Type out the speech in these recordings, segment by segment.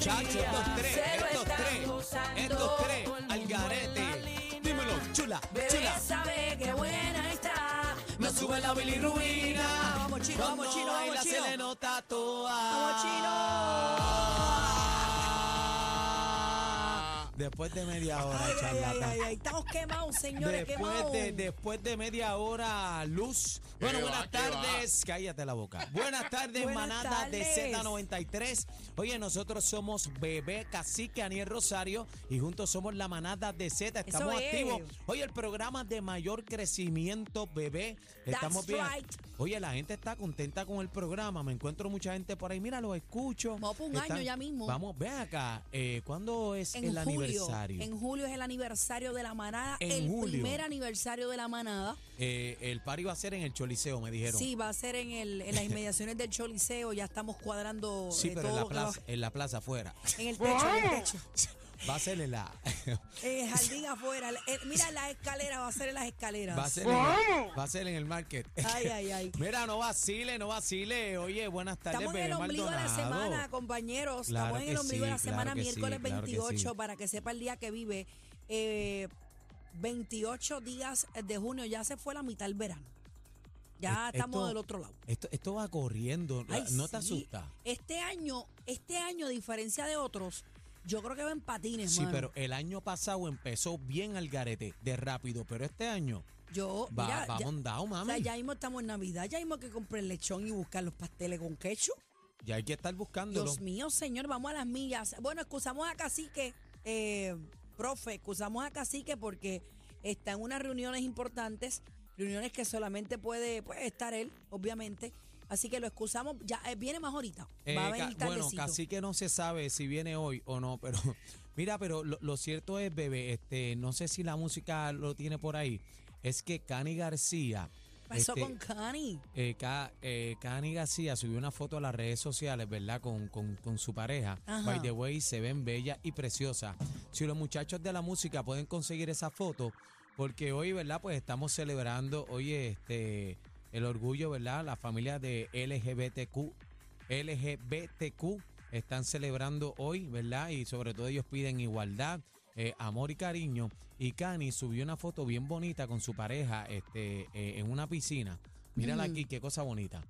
Chacho, estos tres, estos tres, estos tres, todo al garete. Dímelo, chula, Bebé chula. sabe que buena está. No sube la bilirrubina. Vamos, chino, vamos, chino, vamos, se le nota toda. Después de media hora, Ay, ay, ay, charlatán. ay, ay, estamos quemados, señores, Después quemados. de, después de media hora, Luz. Bueno, ¿Qué buenas va, tardes. Cállate la boca. Buenas tardes, Buenas manada de tardes. Z93. Oye, nosotros somos Bebé Cacique Aniel Rosario y juntos somos la manada de Z. Estamos Eso es. activos. Oye, el programa de mayor crecimiento, Bebé. Estamos bien. right. Oye, la gente está contenta con el programa. Me encuentro mucha gente por ahí. Mira, los escucho. Vamos por un año ya mismo. Vamos, ven acá. Eh, ¿Cuándo es en el julio, aniversario? En julio es el aniversario de la manada, En el julio. primer aniversario de la manada. Eh, el party va a ser en el Choliseo, me dijeron. Sí, va a ser en, el, en las inmediaciones del Choliseo, ya estamos cuadrando Sí, eh, pero en la plaza, en la plaza afuera. en el techo, en el techo. Va a ser en la. El jardín afuera. Eh, mira la escalera, va a ser en las escaleras. Va a ser en el, va a ser en el market. Ay, ay, ay. Mira, no vacile, no vacile. Oye, buenas tardes, Estamos en el ombligo de la semana, compañeros. Claro Estamos en el ombligo de la sí, semana, claro sí, miércoles claro que 28, sí. para que sepa el día que vive. Eh, 28 días de junio, ya se fue la mitad del verano. Ya Es- estamos esto- del otro lado. Esto, esto va corriendo. Ay, ¿No te sí. asusta? Este año, este año, a diferencia de otros, yo creo que va en patines, Sí, mano. pero el año pasado empezó bien al garete, de rápido, pero este año yo, va, mira, va ya, mondado, o sea, ya mismo estamos en Navidad, ya mismo hay que comprar el lechón y buscar los pasteles con ketchup. Ya hay que estar buscándolo. Dios mío, señor, vamos a las millas. Bueno, excusamos a Cacique, eh, profe, excusamos a Cacique porque está en unas reuniones importantes, reuniones que solamente puede pues, estar él, obviamente. Así que lo excusamos, ya eh, viene más ahorita. Eh, Va a ca- venir bueno, tardecito. casi que no se sabe si viene hoy o no, pero mira, pero lo, lo cierto es, bebé, este, no sé si la música lo tiene por ahí, es que Cani García, ¿Qué pasó este, con Cani? eh, eh, Cani García subió una foto a las redes sociales, ¿verdad? Con, con, con su pareja. Ajá. By the way, se ven bella y preciosa. Si los muchachos de la música pueden conseguir esa foto, porque hoy, ¿verdad? Pues estamos celebrando, oye, este, el orgullo, ¿verdad? La familia de LGBTQ, LGBTQ están celebrando hoy, ¿verdad? Y sobre todo ellos piden igualdad, eh, amor y cariño. Y Cani subió una foto bien bonita con su pareja este, eh, en una piscina. Mírala Mm. aquí, qué cosa bonita.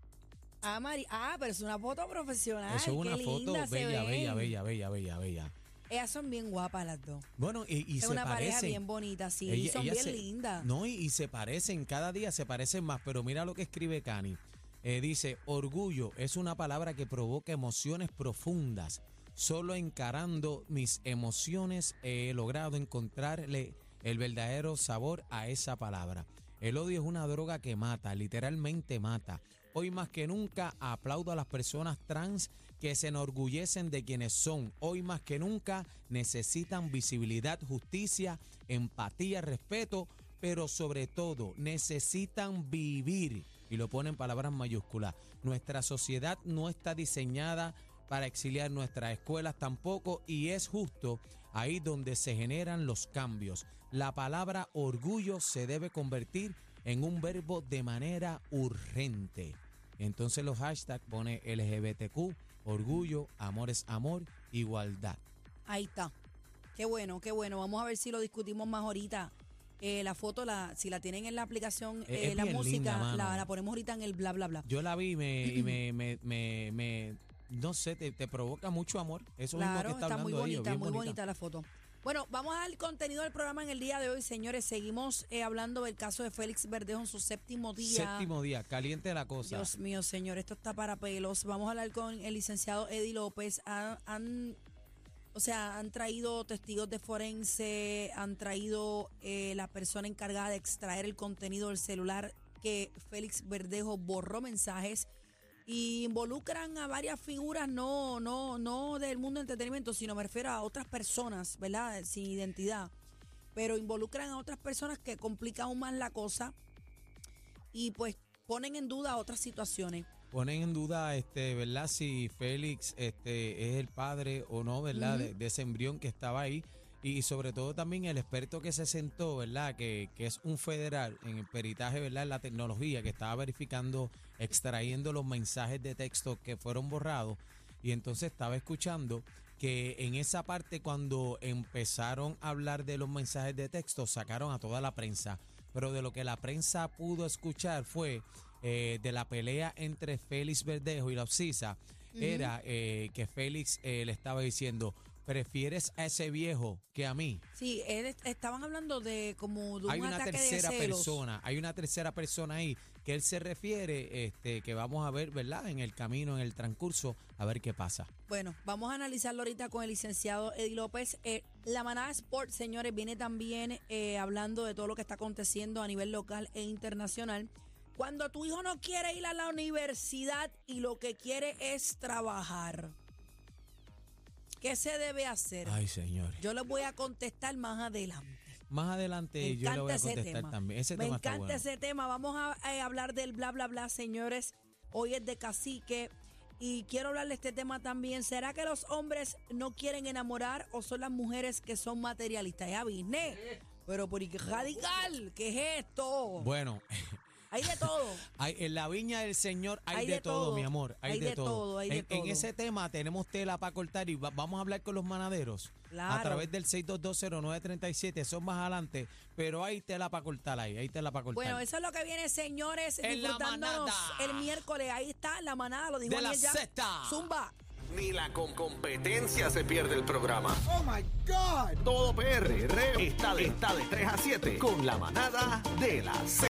Ah, Mari, ah, pero es una foto profesional. Eso es una qué foto linda bella, bella, bella, bella, bella, bella. Ellas son bien guapas las dos. Bueno, y, y es se una pareja bien bonita, sí. Ella- son bien se- lindas. No, y, y se parecen, cada día se parecen más, pero mira lo que escribe Cani. Eh, dice, orgullo es una palabra que provoca emociones profundas. Solo encarando mis emociones he logrado encontrarle el verdadero sabor a esa palabra. El odio es una droga que mata, literalmente mata. Hoy más que nunca aplaudo a las personas trans que se enorgullecen de quienes son. Hoy más que nunca necesitan visibilidad, justicia, empatía, respeto, pero sobre todo necesitan vivir. Y lo pone en palabras mayúsculas. Nuestra sociedad no está diseñada para exiliar nuestras escuelas tampoco y es justo ahí donde se generan los cambios. La palabra orgullo se debe convertir en un verbo de manera urgente. Entonces los hashtags pone LGBTQ, orgullo, amor es amor, igualdad. Ahí está. Qué bueno, qué bueno. Vamos a ver si lo discutimos más ahorita. Eh, la foto, la, si la tienen en la aplicación, eh, la música, linda, la, la ponemos ahorita en el bla, bla, bla. Yo la vi me, y me, me, me, me- no sé, te, te provoca mucho amor. Eso mismo que Claro, está, está muy hablando ellos, bonita, muy bonita la foto. Bueno, vamos al contenido del programa en el día de hoy, señores. Seguimos eh, hablando del caso de Félix Verdejo en su séptimo día. Séptimo día, caliente la cosa. Dios mío, señor, esto está para pelos. Vamos a hablar con el licenciado Eddie López. Han, han- o sea, han traído testigos de forense, han traído eh, la persona encargada de extraer el contenido del celular que Félix Verdejo borró mensajes y involucran a varias figuras, no, no, no del mundo del entretenimiento, sino me refiero a otras personas, ¿verdad? Sin identidad. Pero involucran a otras personas que complican aún más la cosa y pues ponen en duda otras situaciones. Ponen en duda, este, ¿verdad? Si Félix este, es el padre o no, ¿verdad? de, de ese embrión que estaba ahí. Y sobre todo también el experto que se sentó, ¿verdad? Que, que es un federal en el peritaje, ¿verdad? En la tecnología, que estaba verificando, extrayendo los mensajes de texto que fueron borrados. Y entonces estaba escuchando que en esa parte cuando empezaron a hablar de los mensajes de texto, sacaron a toda la prensa. Pero de lo que la prensa pudo escuchar fue eh, de la pelea entre Félix Verdejo y la Obsisa, era eh, que Félix eh, le estaba diciendo, ¿prefieres a ese viejo que a mí? Sí, él est- estaban hablando de como de un Hay una ataque tercera de celos. persona, hay una tercera persona ahí que él se refiere, este, que vamos a ver, ¿verdad? En el camino, en el transcurso, a ver qué pasa. Bueno, vamos a analizarlo ahorita con el licenciado Eddie López. Eh, la manada Sport, señores, viene también eh, hablando de todo lo que está aconteciendo a nivel local e internacional. Cuando tu hijo no quiere ir a la universidad y lo que quiere es trabajar, ¿qué se debe hacer? Ay, señor. Yo les voy a contestar más adelante. Más adelante Me yo le voy encanta a ese contestar tema. también. Ese Me tema encanta bueno. ese tema. Vamos a eh, hablar del bla, bla, bla, señores. Hoy es de cacique. Y quiero hablar de este tema también. ¿Será que los hombres no quieren enamorar o son las mujeres que son materialistas? Ya vine. Pero por qué radical, ¿qué es esto? Bueno, Hay de todo. hay- en la viña del Señor hay, Hay de, de todo, todo. mi amor. Hay, Hay de, de todo. todo, hay de en, ese tema tenemos tela para cortar y va- vamos a hablar con los manaderos. A Claro. través del 6220937. Son más adelante. Pero hay tela para cortar ahí. Hay tela para cortar. Bueno, eso es lo que viene, señores, En la disfrutándonos manada. el miércoles. Ahí está la manada, lo dijo De la ya. Zumba. Ni la con competencia se pierde el programa. Oh my God. Todo PR está de, está de 3 a 7 con la manada de la Z.